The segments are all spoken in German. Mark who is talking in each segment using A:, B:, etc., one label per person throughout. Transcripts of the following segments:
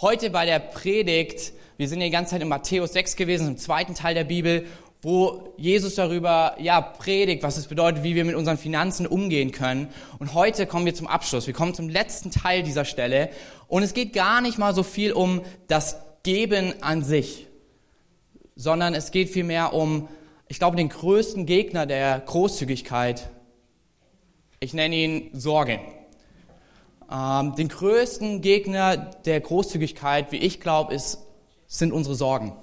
A: Heute bei der Predigt, wir sind ja die ganze Zeit in Matthäus 6 gewesen, im zweiten Teil der Bibel, wo Jesus darüber ja predigt, was es bedeutet, wie wir mit unseren Finanzen umgehen können. Und heute kommen wir zum Abschluss. Wir kommen zum letzten Teil dieser Stelle und es geht gar nicht mal so viel um das Geben an sich, sondern es geht vielmehr um, ich glaube, den größten Gegner der Großzügigkeit. Ich nenne ihn Sorge. Ähm, den größten Gegner der Großzügigkeit, wie ich glaube, sind unsere Sorgen.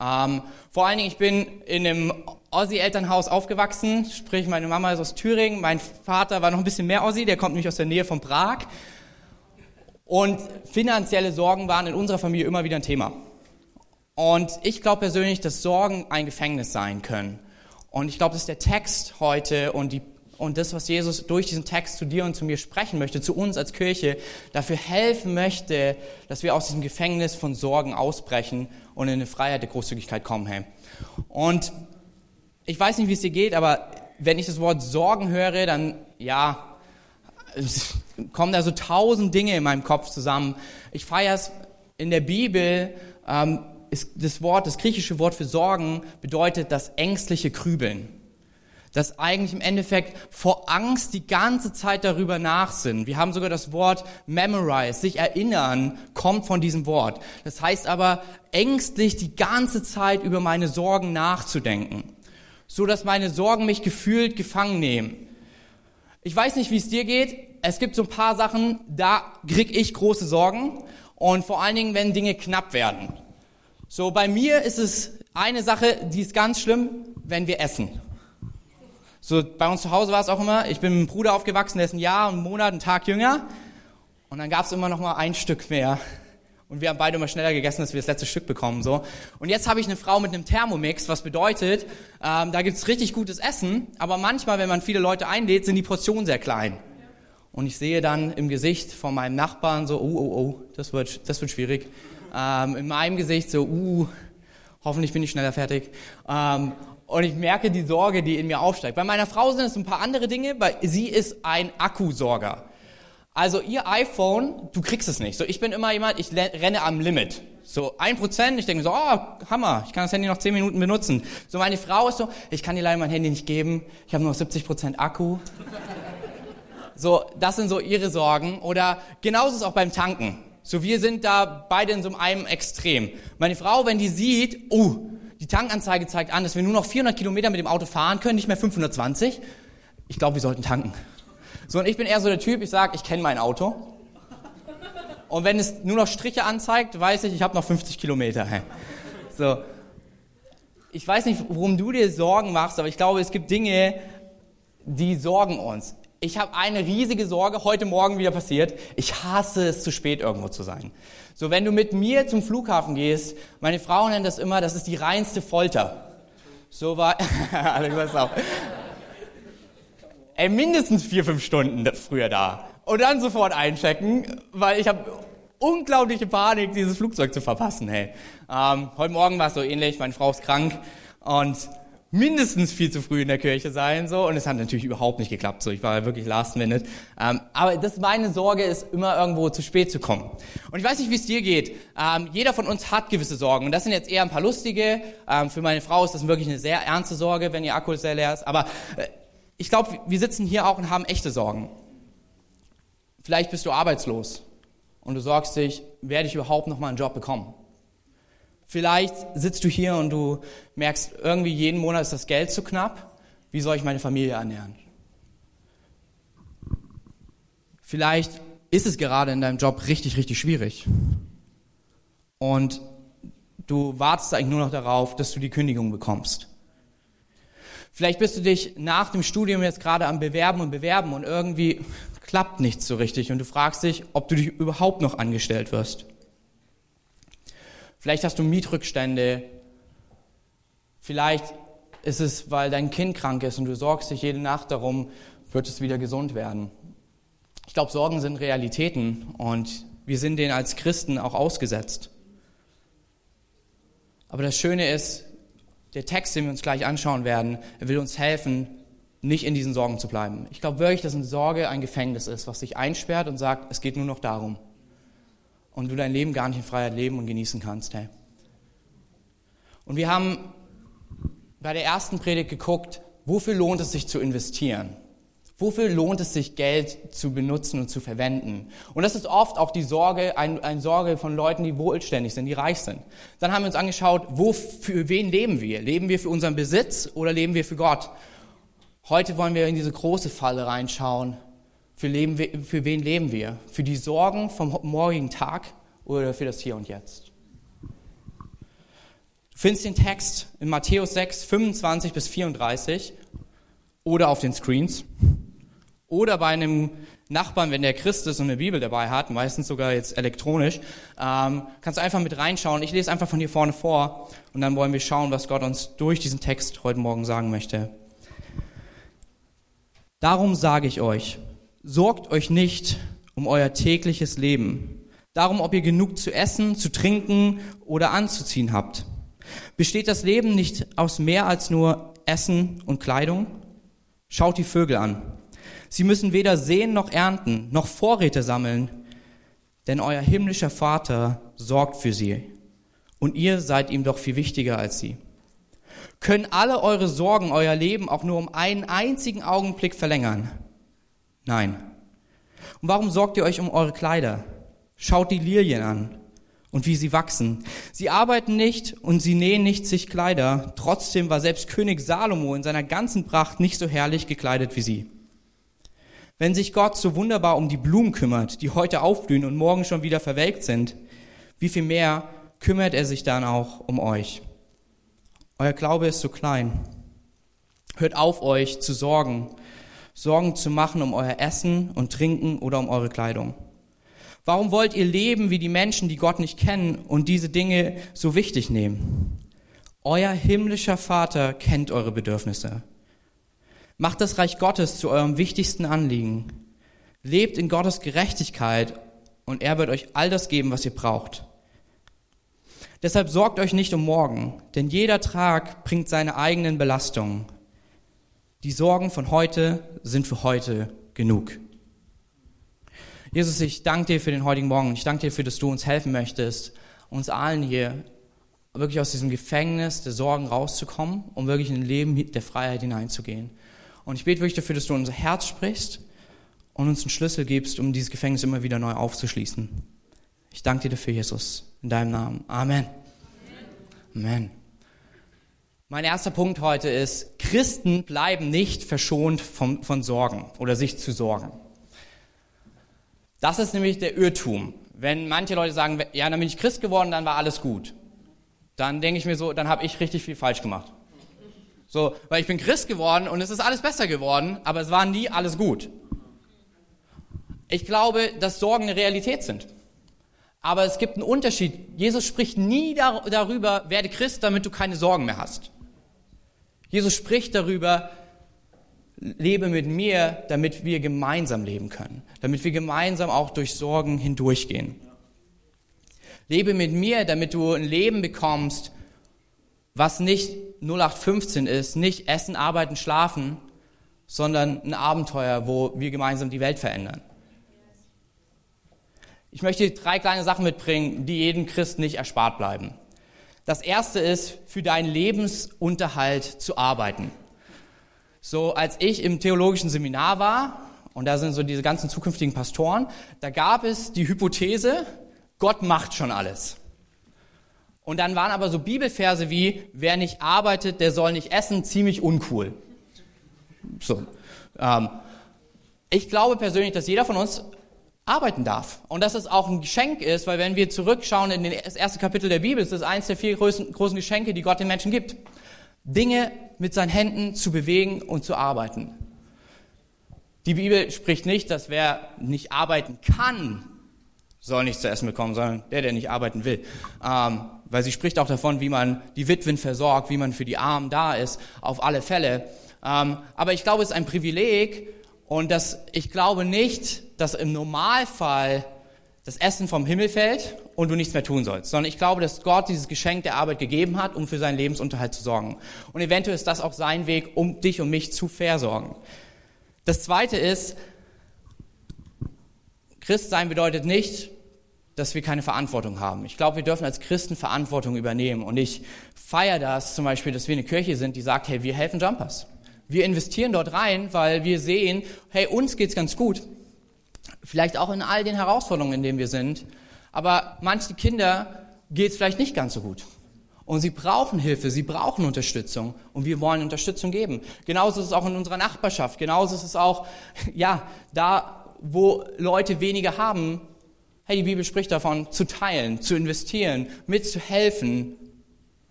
A: Ähm, vor allen Dingen, ich bin in einem Ossi-Elternhaus aufgewachsen, sprich meine Mama ist aus Thüringen, mein Vater war noch ein bisschen mehr Ossi, der kommt nämlich aus der Nähe von Prag. Und finanzielle Sorgen waren in unserer Familie immer wieder ein Thema. Und ich glaube persönlich, dass Sorgen ein Gefängnis sein können. Und ich glaube, dass der Text heute und, die, und das, was Jesus durch diesen Text zu dir und zu mir sprechen möchte, zu uns als Kirche, dafür helfen möchte, dass wir aus diesem Gefängnis von Sorgen ausbrechen und in eine Freiheit der Großzügigkeit kommen. Hey. Und ich weiß nicht, wie es dir geht, aber wenn ich das Wort Sorgen höre, dann ja, kommen da so tausend Dinge in meinem Kopf zusammen. Ich feiere es in der Bibel. Ähm, ist das Wort, das griechische Wort für Sorgen bedeutet das ängstliche Krübeln. Das eigentlich im Endeffekt vor Angst die ganze Zeit darüber nachsinnen. Wir haben sogar das Wort memorize, sich erinnern, kommt von diesem Wort. Das heißt aber ängstlich die ganze Zeit über meine Sorgen nachzudenken, so dass meine Sorgen mich gefühlt gefangen nehmen. Ich weiß nicht, wie es dir geht. Es gibt so ein paar Sachen, da krieg ich große Sorgen und vor allen Dingen, wenn Dinge knapp werden. So bei mir ist es eine Sache, die ist ganz schlimm, wenn wir essen. So bei uns zu Hause war es auch immer. Ich bin mit einem Bruder aufgewachsen, der ist ein Jahr, einen Monat, einen Tag jünger. Und dann gab es immer noch mal ein Stück mehr. Und wir haben beide immer schneller gegessen, dass wir das letzte Stück bekommen. So. Und jetzt habe ich eine Frau mit einem Thermomix, was bedeutet, ähm, da gibt's richtig gutes Essen, aber manchmal, wenn man viele Leute einlädt, sind die Portionen sehr klein. Und ich sehe dann im Gesicht von meinem Nachbarn so, oh, oh, oh, das wird, das wird schwierig. Ähm, in meinem Gesicht so, uh, hoffentlich bin ich schneller fertig. Ähm, und ich merke die Sorge, die in mir aufsteigt. Bei meiner Frau sind es ein paar andere Dinge, weil sie ist ein Akkusorger. Also ihr iPhone, du kriegst es nicht. So, ich bin immer jemand, ich renne am Limit. So ein Prozent, ich denke so, oh, Hammer, ich kann das Handy noch zehn Minuten benutzen. So meine Frau ist so, ich kann dir leider mein Handy nicht geben, ich habe nur 70 Prozent Akku. So, das sind so ihre Sorgen. Oder genauso ist es auch beim Tanken. So, wir sind da beide in so einem Extrem. Meine Frau, wenn die sieht, oh, die Tankanzeige zeigt an, dass wir nur noch 400 Kilometer mit dem Auto fahren können, nicht mehr 520. Ich glaube, wir sollten tanken. So, und ich bin eher so der Typ, ich sage, ich kenne mein Auto. Und wenn es nur noch Striche anzeigt, weiß ich, ich habe noch 50 Kilometer. So. Ich weiß nicht, worum du dir Sorgen machst, aber ich glaube, es gibt Dinge, die sorgen uns. Ich habe eine riesige Sorge, heute Morgen wieder passiert. Ich hasse es, zu spät irgendwo zu sein. So, wenn du mit mir zum Flughafen gehst, meine Frau nennt das immer, das ist die reinste Folter. So war, alle auch ey, mindestens vier, fünf Stunden früher da. Und dann sofort einchecken, weil ich habe unglaubliche Panik, dieses Flugzeug zu verpassen. Hey. Ähm, heute Morgen war es so ähnlich, meine Frau ist krank und mindestens viel zu früh in der Kirche sein so. Und es hat natürlich überhaupt nicht geklappt so. Ich war wirklich last minute. Ähm, aber das meine Sorge ist immer irgendwo zu spät zu kommen. Und ich weiß nicht wie es dir geht. Ähm, jeder von uns hat gewisse Sorgen. Und das sind jetzt eher ein paar lustige. Ähm, für meine Frau ist das wirklich eine sehr ernste Sorge wenn ihr Akku sehr leer ist. Aber äh, ich glaube, wir sitzen hier auch und haben echte Sorgen. Vielleicht bist du arbeitslos und du sorgst dich, werde ich überhaupt noch mal einen Job bekommen? Vielleicht sitzt du hier und du merkst, irgendwie jeden Monat ist das Geld zu knapp. Wie soll ich meine Familie ernähren? Vielleicht ist es gerade in deinem Job richtig, richtig schwierig. Und du wartest eigentlich nur noch darauf, dass du die Kündigung bekommst. Vielleicht bist du dich nach dem Studium jetzt gerade am Bewerben und Bewerben und irgendwie klappt nichts so richtig und du fragst dich, ob du dich überhaupt noch angestellt wirst. Vielleicht hast du Mietrückstände. Vielleicht ist es, weil dein Kind krank ist und du sorgst dich jede Nacht darum, wird es wieder gesund werden. Ich glaube, Sorgen sind Realitäten und wir sind denen als Christen auch ausgesetzt. Aber das Schöne ist, der Text, den wir uns gleich anschauen werden, will uns helfen, nicht in diesen Sorgen zu bleiben. Ich glaube wirklich, dass eine Sorge ein Gefängnis ist, was sich einsperrt und sagt, es geht nur noch darum. Und du dein Leben gar nicht in Freiheit leben und genießen kannst. Hey. Und wir haben bei der ersten Predigt geguckt, wofür lohnt es sich zu investieren? Wofür lohnt es sich, Geld zu benutzen und zu verwenden? Und das ist oft auch die Sorge, ein, eine Sorge von Leuten, die wohlständig sind, die reich sind. Dann haben wir uns angeschaut, wo, für wen leben wir? Leben wir für unseren Besitz oder leben wir für Gott? Heute wollen wir in diese große Falle reinschauen. Für, leben wir, für wen leben wir? Für die Sorgen vom morgigen Tag oder für das Hier und Jetzt? Du findest den Text in Matthäus 6, 25 bis 34 oder auf den Screens oder bei einem Nachbarn, wenn der Christ ist und eine Bibel dabei hat, meistens sogar jetzt elektronisch, ähm, kannst du einfach mit reinschauen. Ich lese einfach von hier vorne vor und dann wollen wir schauen, was Gott uns durch diesen Text heute Morgen sagen möchte. Darum sage ich euch, sorgt euch nicht um euer tägliches Leben, darum, ob ihr genug zu essen, zu trinken oder anzuziehen habt. Besteht das Leben nicht aus mehr als nur Essen und Kleidung? Schaut die Vögel an. Sie müssen weder sehen noch ernten, noch Vorräte sammeln, denn euer himmlischer Vater sorgt für sie. Und ihr seid ihm doch viel wichtiger als sie. Können alle eure Sorgen euer Leben auch nur um einen einzigen Augenblick verlängern? Nein. Und warum sorgt ihr euch um eure Kleider? Schaut die Lilien an und wie sie wachsen. Sie arbeiten nicht und sie nähen nicht sich Kleider. Trotzdem war selbst König Salomo in seiner ganzen Pracht nicht so herrlich gekleidet wie sie. Wenn sich Gott so wunderbar um die Blumen kümmert, die heute aufblühen und morgen schon wieder verwelkt sind, wie viel mehr kümmert er sich dann auch um euch? Euer Glaube ist so klein. Hört auf, euch zu sorgen, Sorgen zu machen um euer Essen und Trinken oder um eure Kleidung. Warum wollt ihr leben wie die Menschen, die Gott nicht kennen und diese Dinge so wichtig nehmen? Euer himmlischer Vater kennt eure Bedürfnisse. Macht das Reich Gottes zu eurem wichtigsten Anliegen. Lebt in Gottes Gerechtigkeit und er wird euch all das geben, was ihr braucht. Deshalb sorgt euch nicht um morgen, denn jeder Tag bringt seine eigenen Belastungen. Die Sorgen von heute sind für heute genug. Jesus, ich danke dir für den heutigen Morgen. Ich danke dir dafür, dass du uns helfen möchtest, uns allen hier wirklich aus diesem Gefängnis der Sorgen rauszukommen, um wirklich in ein Leben der Freiheit hineinzugehen. Und ich bete wirklich dafür, dass du unser Herz sprichst und uns einen Schlüssel gibst, um dieses Gefängnis immer wieder neu aufzuschließen. Ich danke dir dafür, Jesus, in deinem Namen. Amen. Amen. Mein erster Punkt heute ist, Christen bleiben nicht verschont von, von Sorgen oder sich zu sorgen. Das ist nämlich der Irrtum. Wenn manche Leute sagen, ja, dann bin ich Christ geworden, dann war alles gut. Dann denke ich mir so, dann habe ich richtig viel falsch gemacht. So, weil ich bin Christ geworden und es ist alles besser geworden, aber es war nie alles gut. Ich glaube, dass Sorgen eine Realität sind. Aber es gibt einen Unterschied. Jesus spricht nie dar darüber, werde Christ, damit du keine Sorgen mehr hast. Jesus spricht darüber, lebe mit mir, damit wir gemeinsam leben können, damit wir gemeinsam auch durch Sorgen hindurchgehen. Lebe mit mir, damit du ein Leben bekommst, was nicht 0815 ist, nicht Essen, Arbeiten, Schlafen, sondern ein Abenteuer, wo wir gemeinsam die Welt verändern. Ich möchte drei kleine Sachen mitbringen, die jedem Christ nicht erspart bleiben. Das erste ist, für deinen Lebensunterhalt zu arbeiten. So, als ich im theologischen Seminar war, und da sind so diese ganzen zukünftigen Pastoren, da gab es die Hypothese, Gott macht schon alles. Und dann waren aber so Bibelverse wie, wer nicht arbeitet, der soll nicht essen, ziemlich uncool. So. Ähm, ich glaube persönlich, dass jeder von uns arbeiten darf. Und dass es auch ein Geschenk ist, weil wenn wir zurückschauen in das erste Kapitel der Bibel, ist es eines der vier großen, großen Geschenke, die Gott den Menschen gibt. Dinge mit seinen Händen zu bewegen und zu arbeiten. Die Bibel spricht nicht, dass wer nicht arbeiten kann, soll nichts zu essen bekommen, sondern der, der nicht arbeiten will. Ähm, weil sie spricht auch davon, wie man die Witwen versorgt, wie man für die Armen da ist, auf alle Fälle. Ähm, aber ich glaube, es ist ein Privileg und dass ich glaube nicht, dass im Normalfall das Essen vom Himmel fällt und du nichts mehr tun sollst, sondern ich glaube, dass Gott dieses Geschenk der Arbeit gegeben hat, um für seinen Lebensunterhalt zu sorgen. Und eventuell ist das auch sein Weg, um dich und mich zu versorgen. Das zweite ist, Christ sein bedeutet nicht, dass wir keine Verantwortung haben. Ich glaube, wir dürfen als Christen Verantwortung übernehmen. Und ich feiere das zum Beispiel, dass wir eine Kirche sind, die sagt, hey, wir helfen Jumpers. Wir investieren dort rein, weil wir sehen, hey, uns geht's ganz gut. Vielleicht auch in all den Herausforderungen, in denen wir sind. Aber manche Kinder geht's vielleicht nicht ganz so gut. Und sie brauchen Hilfe, sie brauchen Unterstützung und wir wollen Unterstützung geben. Genauso ist es auch in unserer Nachbarschaft, genauso ist es auch, ja, da, wo Leute weniger haben, hey, die Bibel spricht davon, zu teilen, zu investieren, mitzuhelfen,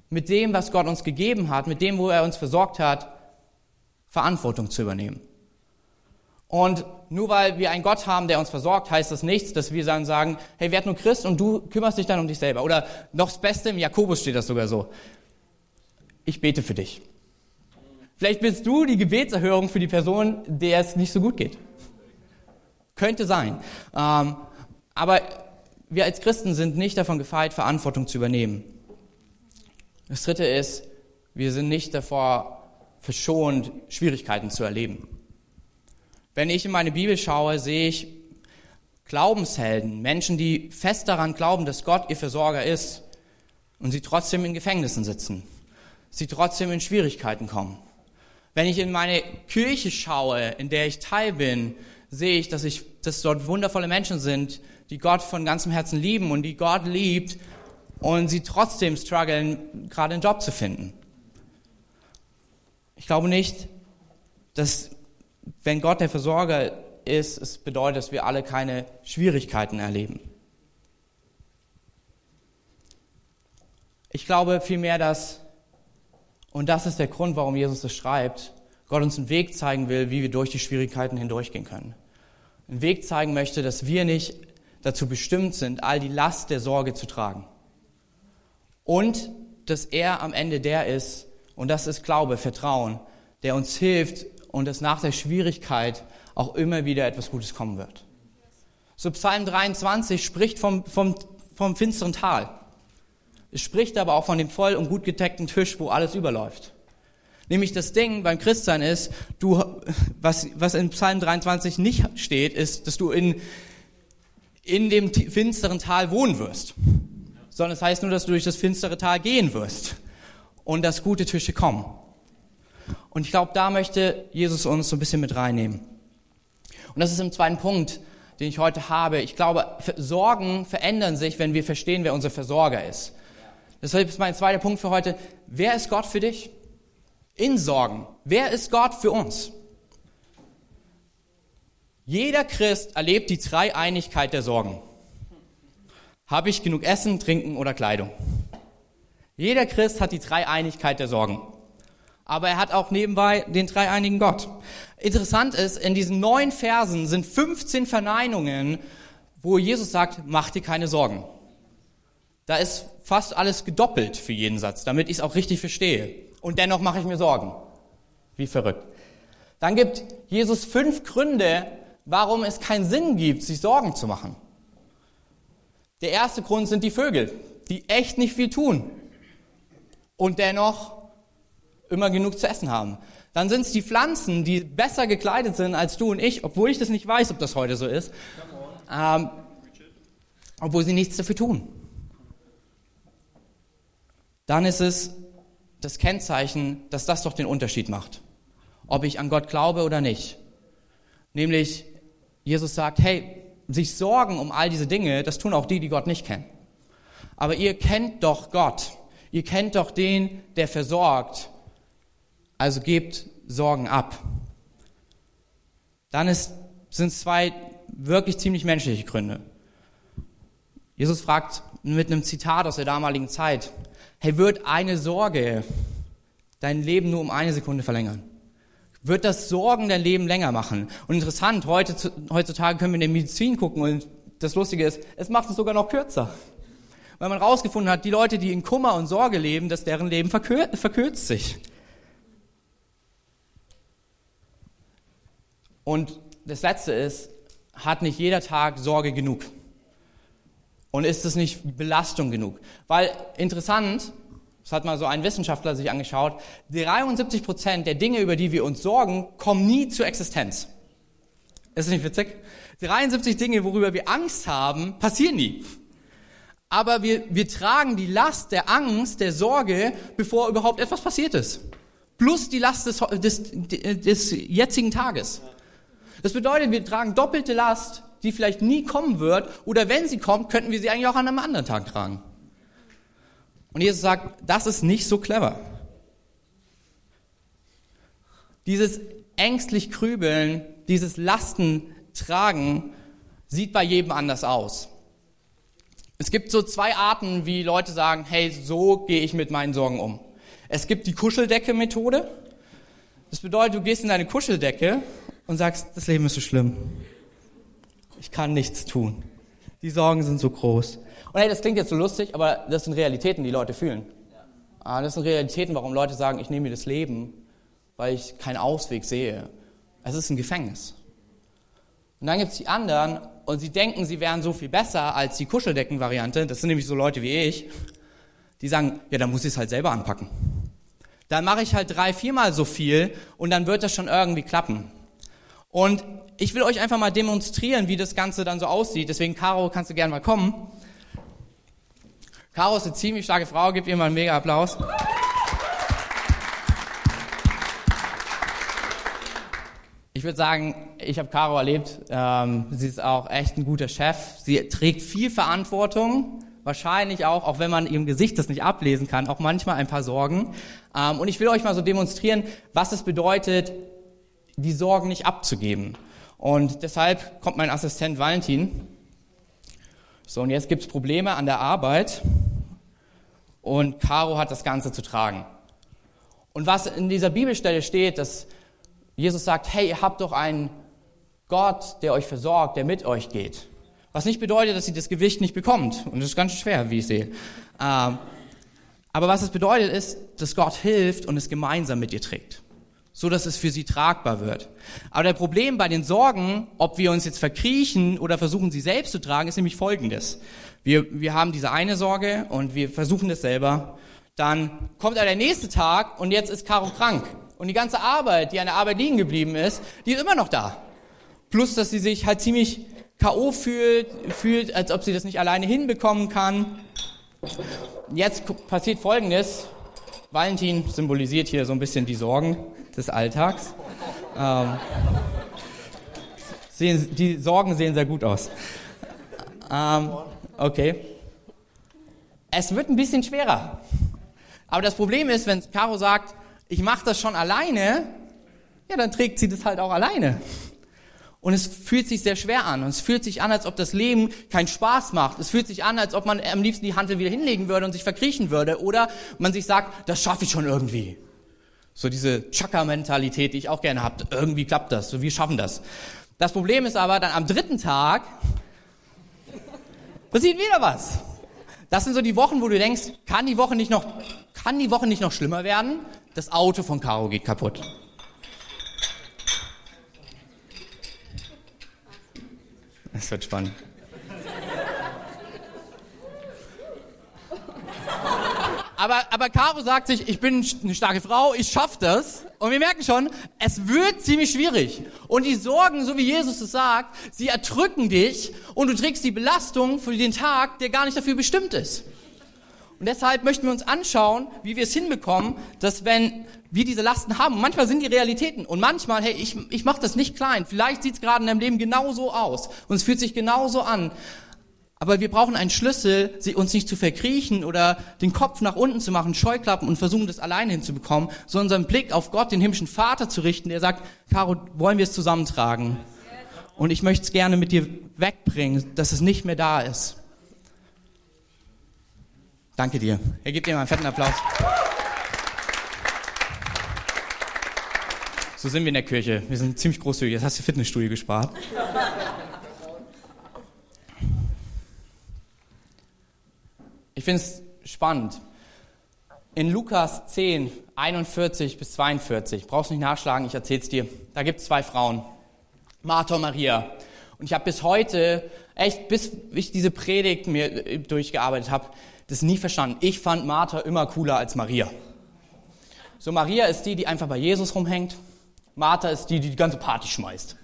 A: mit dem, was Gott uns gegeben hat, mit dem, wo er uns versorgt hat, Verantwortung zu übernehmen. Und nur weil wir einen Gott haben, der uns versorgt, heißt das nichts, dass wir dann sagen, hey, werd nur Christ und du kümmerst dich dann um dich selber. Oder noch das Beste, im Jakobus steht das sogar so. Ich bete für dich. Vielleicht bist du die Gebetserhörung für die Person, der es nicht so gut geht. Könnte sein. Ähm, aber wir als Christen sind nicht davon gefeit, Verantwortung zu übernehmen. Das Dritte ist, wir sind nicht davor verschont, Schwierigkeiten zu erleben. Wenn ich in meine Bibel schaue, sehe ich Glaubenshelden, Menschen, die fest daran glauben, dass Gott ihr Versorger ist und sie trotzdem in Gefängnissen sitzen, sie trotzdem in Schwierigkeiten kommen. Wenn ich in meine Kirche schaue, in der ich Teil bin, sehe ich, dass, ich, dass dort wundervolle Menschen sind, die Gott von ganzem Herzen lieben und die Gott liebt und sie trotzdem strugglen, gerade einen Job zu finden. Ich glaube nicht, dass wenn Gott der Versorger ist, es bedeutet, dass wir alle keine Schwierigkeiten erleben. Ich glaube vielmehr, dass, und das ist der Grund, warum Jesus es schreibt, Gott uns einen Weg zeigen will, wie wir durch die Schwierigkeiten hindurchgehen können. Einen Weg zeigen möchte, dass wir nicht dazu bestimmt sind, all die Last der Sorge zu tragen. Und dass er am Ende der ist, und das ist Glaube, Vertrauen, der uns hilft, und dass nach der Schwierigkeit auch immer wieder etwas Gutes kommen wird. So Psalm 23 spricht vom, vom, vom finsteren Tal. Es spricht aber auch von dem voll und gut gedeckten Tisch, wo alles überläuft. Nämlich das Ding beim Christsein ist, du, was, was in Psalm 23 nicht steht, ist, dass du in, in dem finsteren Tal wohnen wirst. Sondern es heißt nur, dass du durch das finstere Tal gehen wirst und dass gute Tische kommen. Und ich glaube, da möchte Jesus uns so ein bisschen mit reinnehmen. Und das ist im zweiten Punkt, den ich heute habe. Ich glaube, Sorgen verändern sich, wenn wir verstehen, wer unser Versorger ist. Deshalb ist mein zweiter Punkt für heute. Wer ist Gott für dich? In Sorgen. Wer ist Gott für uns? Jeder Christ erlebt die Dreieinigkeit der Sorgen. Habe ich genug Essen, Trinken oder Kleidung? Jeder Christ hat die Dreieinigkeit der Sorgen aber er hat auch nebenbei den dreieinigen Gott. Interessant ist, in diesen neun Versen sind 15 Verneinungen, wo Jesus sagt, mach dir keine Sorgen. Da ist fast alles gedoppelt für jeden Satz, damit ich es auch richtig verstehe. Und dennoch mache ich mir Sorgen. Wie verrückt. Dann gibt Jesus fünf Gründe, warum es keinen Sinn gibt, sich Sorgen zu machen. Der erste Grund sind die Vögel, die echt nicht viel tun. Und dennoch immer genug zu essen haben. Dann sind es die Pflanzen, die besser gekleidet sind als du und ich, obwohl ich das nicht weiß, ob das heute so ist, ähm, obwohl sie nichts dafür tun. Dann ist es das Kennzeichen, dass das doch den Unterschied macht, ob ich an Gott glaube oder nicht. Nämlich, Jesus sagt, hey, sich Sorgen um all diese Dinge, das tun auch die, die Gott nicht kennen. Aber ihr kennt doch Gott. Ihr kennt doch den, der versorgt also gebt Sorgen ab. Dann ist, sind zwei wirklich ziemlich menschliche Gründe. Jesus fragt mit einem Zitat aus der damaligen Zeit, hey, wird eine Sorge dein Leben nur um eine Sekunde verlängern? Wird das Sorgen dein Leben länger machen? Und interessant, heute, heutzutage können wir in der Medizin gucken und das Lustige ist, es macht es sogar noch kürzer. Weil man herausgefunden hat, die Leute, die in Kummer und Sorge leben, dass deren Leben verkürzt, verkürzt sich. Und das Letzte ist, hat nicht jeder Tag Sorge genug? Und ist es nicht Belastung genug? Weil interessant, das hat mal so ein Wissenschaftler sich angeschaut, 73 Prozent der Dinge, über die wir uns sorgen, kommen nie zur Existenz. Ist das nicht witzig? 73 Dinge, worüber wir Angst haben, passieren nie. Aber wir, wir tragen die Last der Angst, der Sorge, bevor überhaupt etwas passiert ist. Plus die Last des, des, des jetzigen Tages. Das bedeutet, wir tragen doppelte Last, die vielleicht nie kommen wird, oder wenn sie kommt, könnten wir sie eigentlich auch an einem anderen Tag tragen. Und Jesus sagt, das ist nicht so clever. Dieses ängstlich Krübeln, dieses Lasten tragen, sieht bei jedem anders aus. Es gibt so zwei Arten, wie Leute sagen, hey, so gehe ich mit meinen Sorgen um. Es gibt die Kuscheldecke-Methode. Das bedeutet, du gehst in deine Kuscheldecke und sagst, das Leben ist so schlimm. Ich kann nichts tun. Die Sorgen sind so groß. Und hey, das klingt jetzt so lustig, aber das sind Realitäten, die Leute fühlen. Ah, das sind Realitäten, warum Leute sagen, ich nehme mir das Leben, weil ich keinen Ausweg sehe. Es ist ein Gefängnis. Und dann gibt es die anderen und sie denken, sie wären so viel besser als die Kuscheldecken-Variante. Das sind nämlich so Leute wie ich, die sagen, ja, dann muss ich es halt selber anpacken. Dann mache ich halt drei, viermal so viel und dann wird das schon irgendwie klappen. Und ich will euch einfach mal demonstrieren, wie das Ganze dann so aussieht. Deswegen, Caro, kannst du gerne mal kommen. Caro ist eine ziemlich starke Frau, gib ihr mal einen mega Applaus. Ich würde sagen, ich habe Caro erlebt. Ähm, sie ist auch echt ein guter Chef. Sie trägt viel Verantwortung, wahrscheinlich auch, auch wenn man ihrem Gesicht das nicht ablesen kann, auch manchmal ein paar Sorgen. Ähm, und ich will euch mal so demonstrieren, was es bedeutet, die Sorgen nicht abzugeben. Und deshalb kommt mein Assistent Valentin. So, und jetzt gibt's Probleme an der Arbeit. Und Caro hat das Ganze zu tragen. Und was in dieser Bibelstelle steht, dass Jesus sagt, hey, ihr habt doch einen Gott, der euch versorgt, der mit euch geht. Was nicht bedeutet, dass sie das Gewicht nicht bekommt. Und das ist ganz schwer, wie ich sehe. Ähm, aber was es bedeutet, ist, dass Gott hilft und es gemeinsam mit ihr trägt. So dass es für sie tragbar wird. Aber der Problem bei den Sorgen, ob wir uns jetzt verkriechen oder versuchen, sie selbst zu tragen, ist nämlich folgendes. Wir, wir haben diese eine Sorge und wir versuchen das selber. Dann kommt der nächste Tag und jetzt ist Caro krank. Und die ganze Arbeit, die an der Arbeit liegen geblieben ist, die ist immer noch da. Plus, dass sie sich halt ziemlich K.O. fühlt, fühlt, als ob sie das nicht alleine hinbekommen kann. Jetzt passiert Folgendes. Valentin symbolisiert hier so ein bisschen die Sorgen des Alltags. Ähm, sehen, die Sorgen sehen sehr gut aus. Ähm, okay. Es wird ein bisschen schwerer. Aber das Problem ist, wenn Caro sagt, ich mache das schon alleine, ja, dann trägt sie das halt auch alleine. Und es fühlt sich sehr schwer an. Und es fühlt sich an, als ob das Leben keinen Spaß macht. Es fühlt sich an, als ob man am liebsten die Hantel wieder hinlegen würde und sich verkriechen würde. Oder man sich sagt, das schaffe ich schon irgendwie. So diese Chaka-Mentalität, die ich auch gerne habe. Irgendwie klappt das. So, wir schaffen das. Das Problem ist aber, dann am dritten Tag passiert wieder was. Das sind so die Wochen, wo du denkst, kann die Woche nicht noch, kann die Woche nicht noch schlimmer werden? Das Auto von Caro geht kaputt. Es wird spannend. Aber, aber Caro sagt sich, ich bin eine starke Frau, ich schaff das. Und wir merken schon, es wird ziemlich schwierig. Und die Sorgen, so wie Jesus es sagt, sie erdrücken dich und du trägst die Belastung für den Tag, der gar nicht dafür bestimmt ist. Und deshalb möchten wir uns anschauen, wie wir es hinbekommen, dass wenn wir diese Lasten haben, manchmal sind die Realitäten und manchmal, hey, ich, ich mache das nicht klein, vielleicht sieht es gerade in deinem Leben genauso aus und es fühlt sich genauso an, aber wir brauchen einen Schlüssel, uns nicht zu verkriechen oder den Kopf nach unten zu machen, Scheuklappen und versuchen, das alleine hinzubekommen, sondern unseren Blick auf Gott, den himmlischen Vater zu richten, der sagt, Caro, wollen wir es zusammentragen? Und ich möchte es gerne mit dir wegbringen, dass es nicht mehr da ist. Danke dir. Er gibt dir mal einen fetten Applaus. So sind wir in der Kirche. Wir sind ziemlich großzügig. Jetzt hast du Fitnessstudio gespart. Ich finde es spannend. In Lukas 10, 41 bis 42, brauchst nicht nachschlagen, ich erzähl's dir. Da gibt es zwei Frauen, Martha und Maria. Und ich habe bis heute, echt bis ich diese Predigt mir äh, durchgearbeitet habe, das nie verstanden. Ich fand Martha immer cooler als Maria. So, Maria ist die, die einfach bei Jesus rumhängt. Martha ist die, die die ganze Party schmeißt.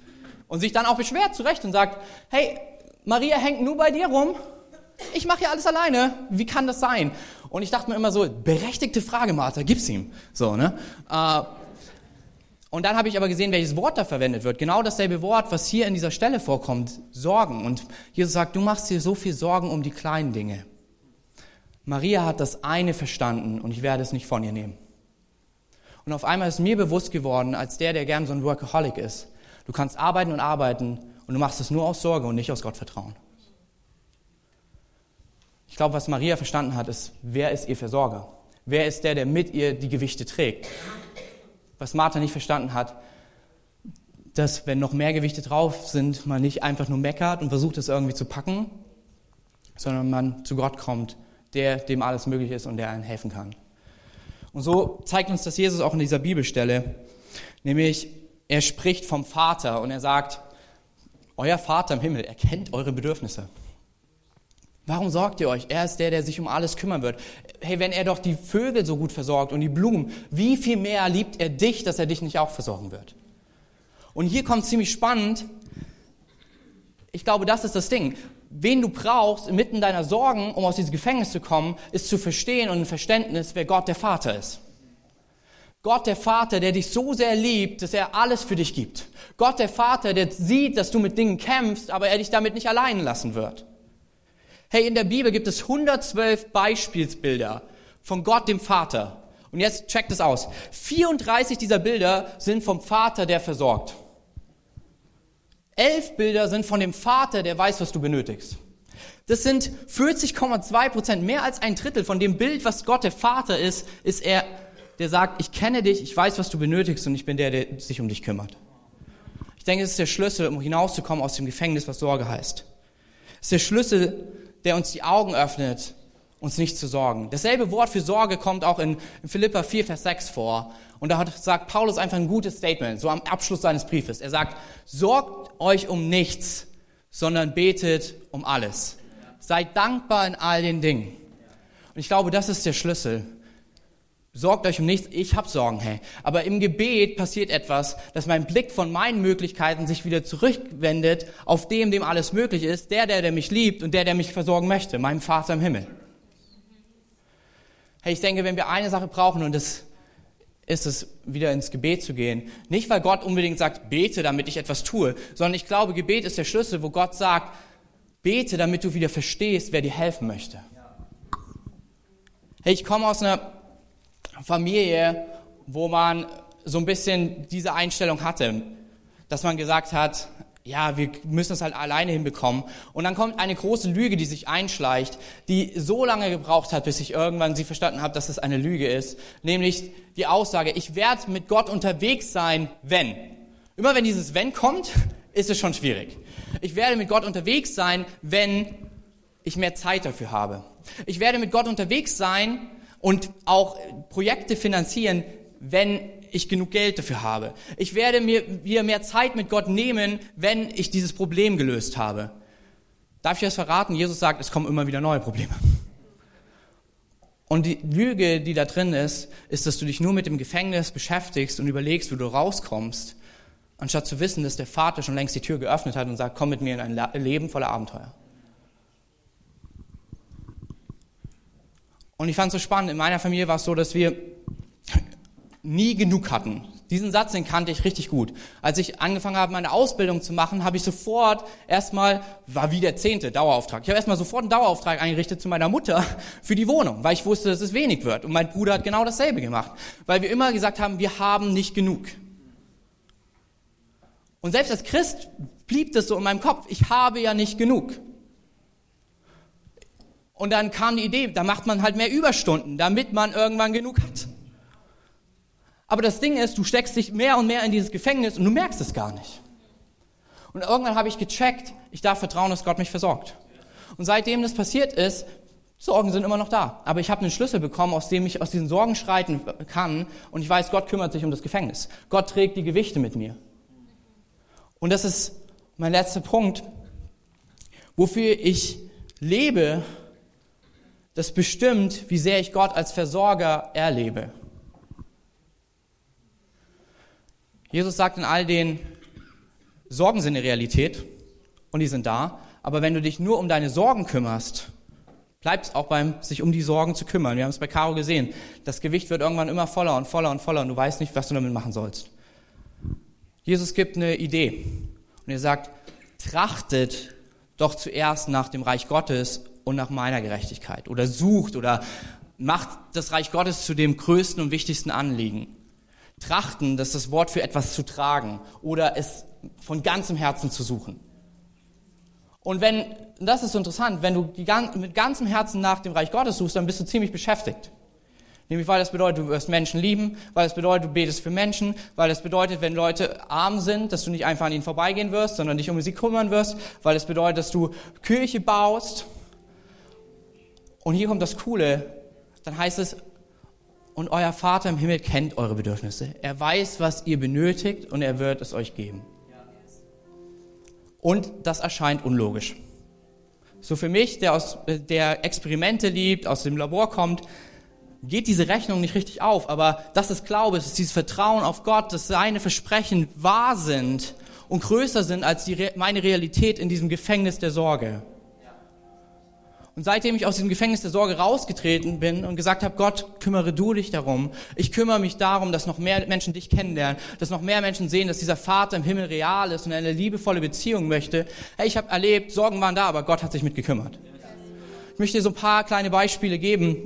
A: Und sich dann auch beschwert zurecht und sagt, hey, Maria hängt nur bei dir rum. Ich mache ja alles alleine. Wie kann das sein? Und ich dachte mir immer so, berechtigte Frage, Martha, gib's ihm. So, ne? Äh, und dann habe ich aber gesehen, welches Wort da verwendet wird. Genau dasselbe Wort, was hier in dieser Stelle vorkommt, Sorgen. Und Jesus sagt, du machst dir so viel Sorgen um die kleinen Dinge. Maria hat das eine verstanden und ich werde es nicht von ihr nehmen. Und auf einmal ist mir bewusst geworden, als der, der gern so ein Workaholic ist, du kannst arbeiten und arbeiten und du machst es nur aus Sorge und nicht aus Gottvertrauen. Ich glaube, was Maria verstanden hat, ist, wer ist ihr Versorger? Wer ist der, der mit ihr die Gewichte trägt? Was Martha nicht verstanden hat, dass wenn noch mehr Gewichte drauf sind, man nicht einfach nur meckert und versucht es irgendwie zu packen, sondern man zu Gott kommt, der dem alles möglich ist und der einen helfen kann. Und so zeigt uns das Jesus auch in dieser Bibelstelle, nämlich er spricht vom Vater und er sagt, euer Vater im Himmel, er kennt eure Bedürfnisse. Warum sorgt ihr euch? Er ist der, der sich um alles kümmern wird. Hey, wenn er doch die Vögel so gut versorgt und die Blumen, wie viel mehr liebt er dich, dass er dich nicht auch versorgen wird? Und hier kommt ziemlich spannend. Ich glaube, das ist das Ding. Wen du brauchst inmitten deiner Sorgen, um aus diesem Gefängnis zu kommen, ist zu verstehen und ein Verständnis, wer Gott der Vater ist. Gott der Vater, der dich so sehr liebt, dass er alles für dich gibt. Gott der Vater, der sieht, dass du mit Dingen kämpfst, aber er dich damit nicht allein lassen wird. Hey, in der Bibel gibt es 112 Beispielsbilder von Gott dem Vater. Und jetzt checkt es aus. 34 dieser Bilder sind vom Vater, der versorgt. Elf Bilder sind von dem Vater, der weiß, was du benötigst. Das sind 40,2 Prozent, mehr als ein Drittel von dem Bild, was Gott der Vater ist, ist er, der sagt, ich kenne dich, ich weiß, was du benötigst und ich bin der, der sich um dich kümmert. Ich denke, es ist der Schlüssel, um hinauszukommen aus dem Gefängnis, was Sorge heißt. Es ist der Schlüssel, der uns die Augen öffnet, uns nicht zu sorgen. Dasselbe Wort für Sorge kommt auch in Philippa 4, Vers 6 vor. Und da sagt Paulus einfach ein gutes Statement, so am Abschluss seines Briefes. Er sagt, sorgt euch um nichts, sondern betet um alles. Seid dankbar in all den Dingen. Und ich glaube, das ist der Schlüssel. Sorgt euch um nichts, ich habe Sorgen, hey. Aber im Gebet passiert etwas, dass mein Blick von meinen Möglichkeiten sich wieder zurückwendet auf dem, dem alles möglich ist, der, der, der mich liebt und der, der mich versorgen möchte, meinem Vater im Himmel. Hey, ich denke, wenn wir eine Sache brauchen und das ist es, wieder ins Gebet zu gehen. Nicht, weil Gott unbedingt sagt, bete, damit ich etwas tue, sondern ich glaube, Gebet ist der Schlüssel, wo Gott sagt, bete, damit du wieder verstehst, wer dir helfen möchte. Hey, ich komme aus einer Familie, wo man so ein bisschen diese Einstellung hatte, dass man gesagt hat, ja, wir müssen es halt alleine hinbekommen. Und dann kommt eine große Lüge, die sich einschleicht, die so lange gebraucht hat, bis ich irgendwann sie verstanden habe, dass es eine Lüge ist. Nämlich die Aussage, ich werde mit Gott unterwegs sein, wenn. Immer wenn dieses wenn kommt, ist es schon schwierig. Ich werde mit Gott unterwegs sein, wenn ich mehr Zeit dafür habe. Ich werde mit Gott unterwegs sein, und auch Projekte finanzieren, wenn ich genug Geld dafür habe. Ich werde mir wieder mehr Zeit mit Gott nehmen, wenn ich dieses Problem gelöst habe. Darf ich das verraten? Jesus sagt, es kommen immer wieder neue Probleme. Und die Lüge, die da drin ist, ist, dass du dich nur mit dem Gefängnis beschäftigst und überlegst, wie du rauskommst, anstatt zu wissen, dass der Vater schon längst die Tür geöffnet hat und sagt, komm mit mir in ein Leben voller Abenteuer. Und ich fand es so spannend, in meiner Familie war es so, dass wir nie genug hatten. Diesen Satz, den kannte ich richtig gut. Als ich angefangen habe, meine Ausbildung zu machen, habe ich sofort erstmal, war wie der zehnte Dauerauftrag. Ich habe erstmal sofort einen Dauerauftrag eingerichtet zu meiner Mutter für die Wohnung, weil ich wusste, dass es wenig wird. Und mein Bruder hat genau dasselbe gemacht. Weil wir immer gesagt haben, wir haben nicht genug. Und selbst als Christ blieb das so in meinem Kopf, ich habe ja nicht genug. Und dann kam die Idee, da macht man halt mehr Überstunden, damit man irgendwann genug hat. Aber das Ding ist, du steckst dich mehr und mehr in dieses Gefängnis und du merkst es gar nicht. Und irgendwann habe ich gecheckt, ich darf vertrauen, dass Gott mich versorgt. Und seitdem das passiert ist, Sorgen sind immer noch da. Aber ich habe einen Schlüssel bekommen, aus dem ich aus diesen Sorgen schreiten kann. Und ich weiß, Gott kümmert sich um das Gefängnis. Gott trägt die Gewichte mit mir. Und das ist mein letzter Punkt, wofür ich lebe das bestimmt, wie sehr ich Gott als Versorger erlebe. Jesus sagt in all den Sorgen sind eine Realität und die sind da, aber wenn du dich nur um deine Sorgen kümmerst Bleibt auch beim sich um die Sorgen zu kümmern. Wir haben es bei Caro gesehen. Das Gewicht wird irgendwann immer voller und voller und voller und du weißt nicht, was du damit machen sollst. Jesus gibt eine Idee und er sagt, trachtet doch zuerst nach dem Reich Gottes und nach meiner Gerechtigkeit oder sucht oder macht das Reich Gottes zu dem größten und wichtigsten Anliegen. Trachten, das ist das Wort für etwas zu tragen oder es von ganzem Herzen zu suchen. Und wenn, das ist so interessant, wenn du mit ganzem Herzen nach dem Reich Gottes suchst, dann bist du ziemlich beschäftigt. Nämlich weil das bedeutet, du wirst Menschen lieben, weil das bedeutet, du betest für Menschen, weil das bedeutet, wenn Leute arm sind, dass du nicht einfach an ihnen vorbeigehen wirst, sondern dich um sie kümmern wirst, weil das bedeutet, dass du Kirche baust. Und hier kommt das Coole, dann heißt es, und euer Vater im Himmel kennt eure Bedürfnisse. Er weiß, was ihr benötigt und er wird es euch geben. Und das erscheint unlogisch. So für mich, der, aus, der Experimente liebt, aus dem Labor kommt, geht diese Rechnung nicht richtig auf. Aber das ist Glaube, das ist dieses Vertrauen auf Gott, dass seine Versprechen wahr sind und größer sind als die, meine Realität in diesem Gefängnis der Sorge. Und seitdem ich aus diesem Gefängnis der Sorge rausgetreten bin und gesagt habe, Gott, kümmere du dich darum. Ich kümmere mich darum, dass noch mehr Menschen dich kennenlernen, dass noch mehr Menschen sehen, dass dieser Vater im Himmel real ist und eine liebevolle Beziehung möchte. Hey, ich habe erlebt, Sorgen waren da, aber Gott hat sich mit gekümmert. Ich möchte dir so ein paar kleine Beispiele geben.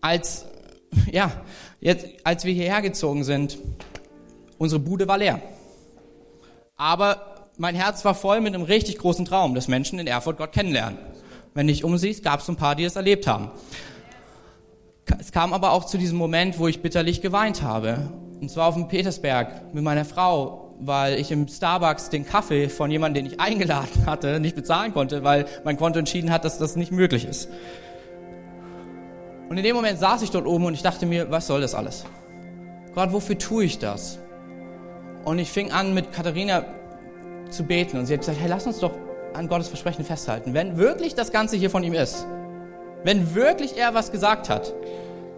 A: Als, ja, jetzt, als wir hierher gezogen sind, unsere Bude war leer. Aber mein Herz war voll mit einem richtig großen Traum, dass Menschen in Erfurt Gott kennenlernen. Wenn dich umsiehst, gab es ein paar, die es erlebt haben. Es kam aber auch zu diesem Moment, wo ich bitterlich geweint habe. Und zwar auf dem Petersberg mit meiner Frau, weil ich im Starbucks den Kaffee von jemandem, den ich eingeladen hatte, nicht bezahlen konnte, weil mein Konto entschieden hat, dass das nicht möglich ist. Und in dem Moment saß ich dort oben und ich dachte mir, was soll das alles? Gott, wofür tue ich das? Und ich fing an mit Katharina zu beten. Und sie hat gesagt, hey, lass uns doch an Gottes Versprechen festhalten. Wenn wirklich das Ganze hier von ihm ist, wenn wirklich er was gesagt hat,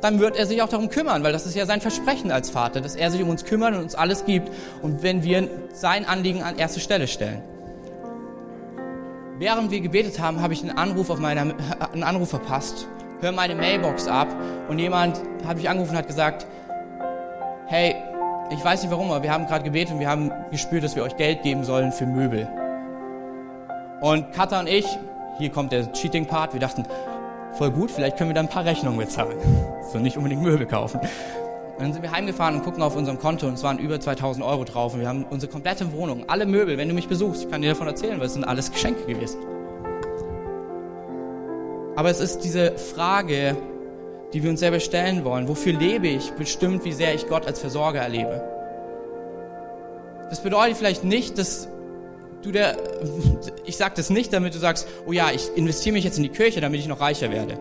A: dann wird er sich auch darum kümmern, weil das ist ja sein Versprechen als Vater, dass er sich um uns kümmert und uns alles gibt und wenn wir sein Anliegen an erste Stelle stellen. Während wir gebetet haben, habe ich einen Anruf auf meiner, einen Anruf verpasst, höre meine Mailbox ab und jemand hat mich angerufen und hat gesagt, hey, ich weiß nicht warum, aber wir haben gerade gebetet und wir haben gespürt, dass wir euch Geld geben sollen für Möbel. Und Katha und ich, hier kommt der Cheating-Part, wir dachten, voll gut, vielleicht können wir da ein paar Rechnungen bezahlen. So nicht unbedingt Möbel kaufen. Und dann sind wir heimgefahren und gucken auf unserem Konto und es waren über 2000 Euro drauf und wir haben unsere komplette Wohnung, alle Möbel, wenn du mich besuchst, ich kann dir davon erzählen, weil es sind alles Geschenke gewesen. Aber es ist diese Frage, die wir uns selber stellen wollen. Wofür lebe ich? Bestimmt, wie sehr ich Gott als Versorger erlebe. Das bedeutet vielleicht nicht, dass du der, ich sage das nicht, damit du sagst, oh ja, ich investiere mich jetzt in die Kirche, damit ich noch reicher werde.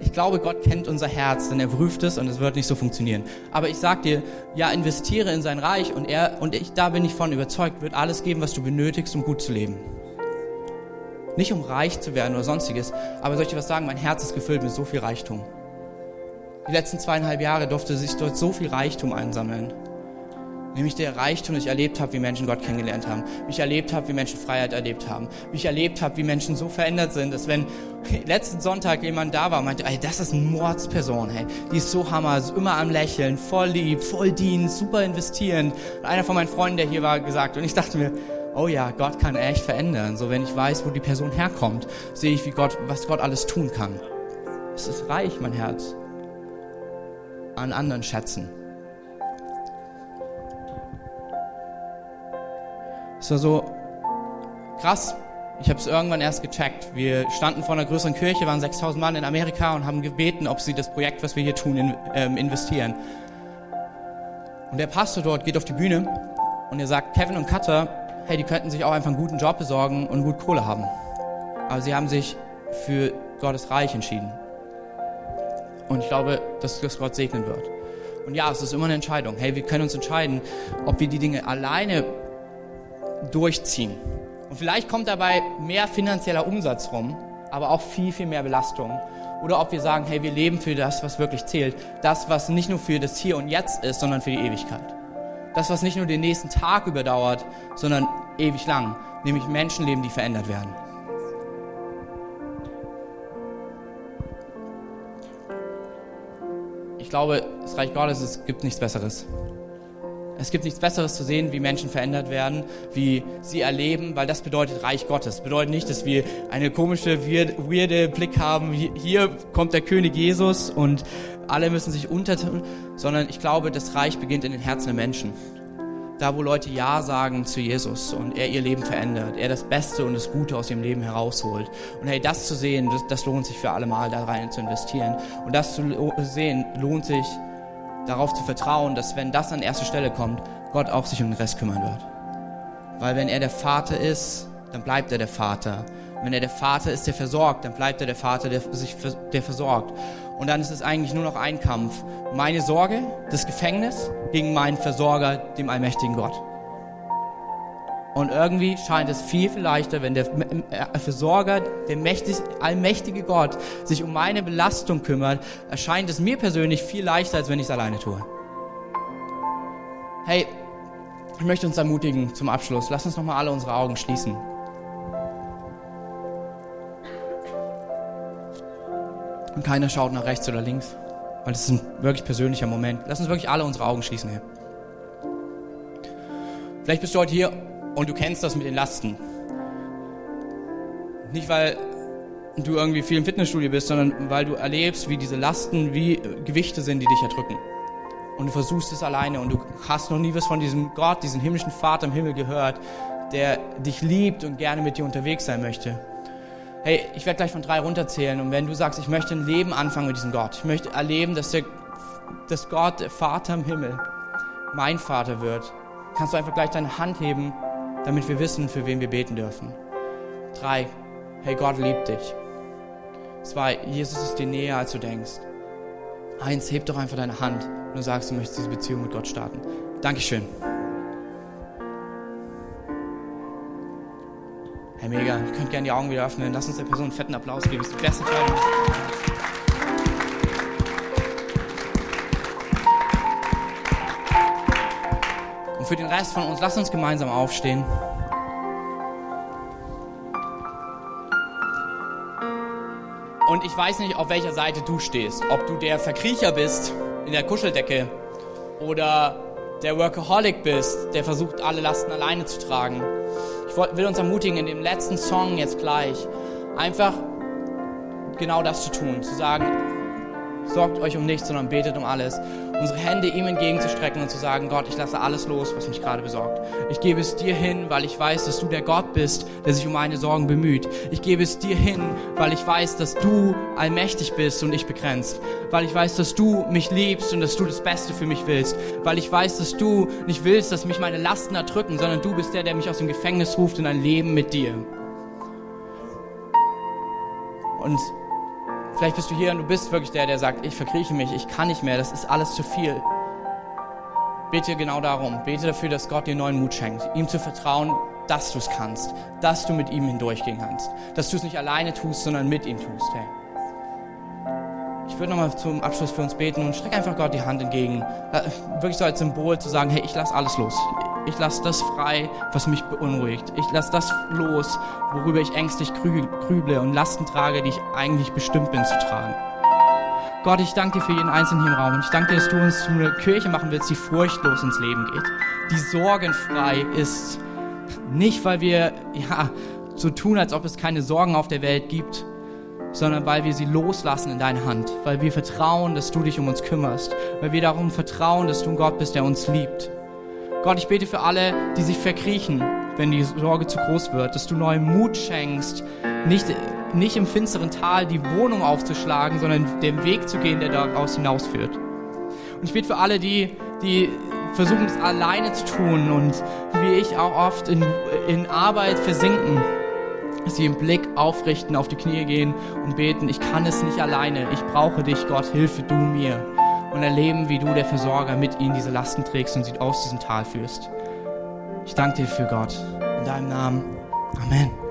A: Ich glaube, Gott kennt unser Herz, denn er prüft es und es wird nicht so funktionieren. Aber ich sag dir, ja, investiere in sein Reich und er, und ich, da bin ich von überzeugt, wird alles geben, was du benötigst, um gut zu leben. Nicht um reich zu werden oder sonstiges, aber soll ich dir was sagen, mein Herz ist gefüllt mit so viel Reichtum. Die letzten zweieinhalb Jahre durfte sich dort so viel Reichtum einsammeln. Nämlich der Reichtum, dass ich erlebt habe, wie Menschen Gott kennengelernt haben. Wie ich erlebt habe, wie Menschen Freiheit erlebt haben. Wie ich erlebt habe, wie Menschen so verändert sind, dass wenn letzten Sonntag jemand da war und meinte, ey, das ist eine Mordsperson, hey. Die ist so hammer, ist immer am Lächeln, voll lieb, voll Dienst, super investierend. Und einer von meinen Freunden, der hier war, gesagt, und ich dachte mir, oh ja, Gott kann echt verändern. So, wenn ich weiß, wo die Person herkommt, sehe ich, wie Gott, was Gott alles tun kann. Es ist reich, mein Herz an anderen schätzen. Es war so krass. Ich habe es irgendwann erst gecheckt. Wir standen vor einer größeren Kirche, waren 6000 Mann in Amerika und haben gebeten, ob sie das Projekt, was wir hier tun, in, ähm, investieren. Und der Pastor dort geht auf die Bühne und er sagt, Kevin und Cutter, hey, die könnten sich auch einfach einen guten Job besorgen und gut Kohle haben. Aber sie haben sich für Gottes Reich entschieden. Und ich glaube, dass das Gott segnen wird. Und ja, es ist immer eine Entscheidung. Hey, wir können uns entscheiden, ob wir die Dinge alleine durchziehen. Und vielleicht kommt dabei mehr finanzieller Umsatz rum, aber auch viel, viel mehr Belastung. Oder ob wir sagen, hey, wir leben für das, was wirklich zählt. Das, was nicht nur für das Hier und Jetzt ist, sondern für die Ewigkeit. Das, was nicht nur den nächsten Tag überdauert, sondern ewig lang. Nämlich Menschenleben, die verändert werden. Glaube, das Reich Gottes, es gibt nichts Besseres. Es gibt nichts Besseres zu sehen, wie Menschen verändert werden, wie sie erleben, weil das bedeutet Reich Gottes. Bedeutet nicht, dass wir eine komische, weirde Blick haben, hier kommt der König Jesus und alle müssen sich untertun, sondern ich glaube, das Reich beginnt in den Herzen der Menschen. Da, wo Leute Ja sagen zu Jesus und er ihr Leben verändert, er das Beste und das Gute aus ihrem Leben herausholt. Und hey, das zu sehen, das, das lohnt sich für alle Mal, da rein zu investieren. Und das zu sehen, lohnt sich darauf zu vertrauen, dass wenn das an erste Stelle kommt, Gott auch sich um den Rest kümmern wird. Weil wenn er der Vater ist, dann bleibt er der Vater. wenn er der Vater ist, der versorgt, dann bleibt er der Vater, der sich der versorgt. Und dann ist es eigentlich nur noch ein Kampf. Meine Sorge, das Gefängnis gegen meinen Versorger, dem allmächtigen Gott. Und irgendwie scheint es viel, viel leichter, wenn der äh, Versorger, der mächtig, allmächtige Gott, sich um meine Belastung kümmert, erscheint es mir persönlich viel leichter, als wenn ich es alleine tue. Hey, ich möchte uns ermutigen zum Abschluss. Lass uns nochmal alle unsere Augen schließen. Und keiner schaut nach rechts oder links, weil das ist ein wirklich persönlicher Moment. Lass uns wirklich alle unsere Augen schließen. Hey. Vielleicht bist du heute hier und du kennst das mit den Lasten. Nicht, weil du irgendwie viel im Fitnessstudio bist, sondern weil du erlebst, wie diese Lasten wie Gewichte sind, die dich erdrücken. Und du versuchst es alleine und du hast noch nie was von diesem Gott, diesem himmlischen Vater im Himmel gehört, der dich liebt und gerne mit dir unterwegs sein möchte. Hey, ich werde gleich von drei runterzählen und wenn du sagst, ich möchte ein Leben anfangen mit diesem Gott, ich möchte erleben, dass, der, dass Gott, der Vater im Himmel, mein Vater wird, kannst du einfach gleich deine Hand heben damit wir wissen, für wen wir beten dürfen. Drei, hey, Gott liebt dich. Zwei, Jesus ist dir näher, als du denkst. Eins, heb doch einfach deine Hand und du sagst, du möchtest diese Beziehung mit Gott starten. Dankeschön. Hey, mega. Ihr könnt gerne die Augen wieder öffnen. Lass uns der Person einen fetten Applaus geben. Das ist die beste Entscheidung. Und für den Rest von uns, lass uns gemeinsam aufstehen. Und ich weiß nicht, auf welcher Seite du stehst. Ob du der Verkriecher bist in der Kuscheldecke oder der Workaholic bist, der versucht, alle Lasten alleine zu tragen. Ich will uns ermutigen, in dem letzten Song jetzt gleich einfach genau das zu tun. Zu sagen, sorgt euch um nichts, sondern betet um alles. Unsere Hände ihm entgegenzustrecken und zu sagen, Gott, ich lasse alles los, was mich gerade besorgt. Ich gebe es dir hin, weil ich weiß, dass du der Gott bist, der sich um meine Sorgen bemüht. Ich gebe es dir hin, weil ich weiß, dass du allmächtig bist und ich begrenzt. Weil ich weiß, dass du mich liebst und dass du das Beste für mich willst. Weil ich weiß, dass du nicht willst, dass mich meine Lasten erdrücken, sondern du bist der, der mich aus dem Gefängnis ruft in ein Leben mit dir. Und Vielleicht bist du hier und du bist wirklich der, der sagt, ich verkrieche mich, ich kann nicht mehr, das ist alles zu viel. Bete genau darum. Bete dafür, dass Gott dir neuen Mut schenkt, ihm zu vertrauen, dass du es kannst, dass du mit ihm hindurchgehen kannst, dass du es nicht alleine tust, sondern mit ihm tust. Hey. Ich würde nochmal zum Abschluss für uns beten und streck einfach Gott die Hand entgegen. Äh, wirklich so als Symbol zu sagen, hey, ich lasse alles los. Ich lasse das frei, was mich beunruhigt. Ich lasse das los, worüber ich ängstlich grüble und Lasten trage, die ich eigentlich bestimmt bin zu tragen. Gott, ich danke dir für jeden Einzelnen hier im Raum und ich danke dir, dass du uns zu einer Kirche machen willst, die furchtlos ins Leben geht, die sorgenfrei ist. Nicht, weil wir ja, so tun, als ob es keine Sorgen auf der Welt gibt, sondern weil wir sie loslassen in deine Hand, weil wir vertrauen, dass du dich um uns kümmerst, weil wir darum vertrauen, dass du ein Gott bist, der uns liebt. Gott, ich bete für alle, die sich verkriechen, wenn die Sorge zu groß wird, dass du neuen Mut schenkst, nicht, nicht im finsteren Tal die Wohnung aufzuschlagen, sondern den Weg zu gehen, der daraus hinausführt. Und ich bete für alle, die, die versuchen es alleine zu tun und wie ich auch oft in, in Arbeit versinken, dass sie im Blick aufrichten, auf die Knie gehen und beten, ich kann es nicht alleine, ich brauche dich, Gott, hilfe du mir und erleben, wie du, der Versorger, mit ihnen diese Lasten trägst und sie aus diesem Tal führst. Ich danke dir für Gott. In deinem Namen. Amen.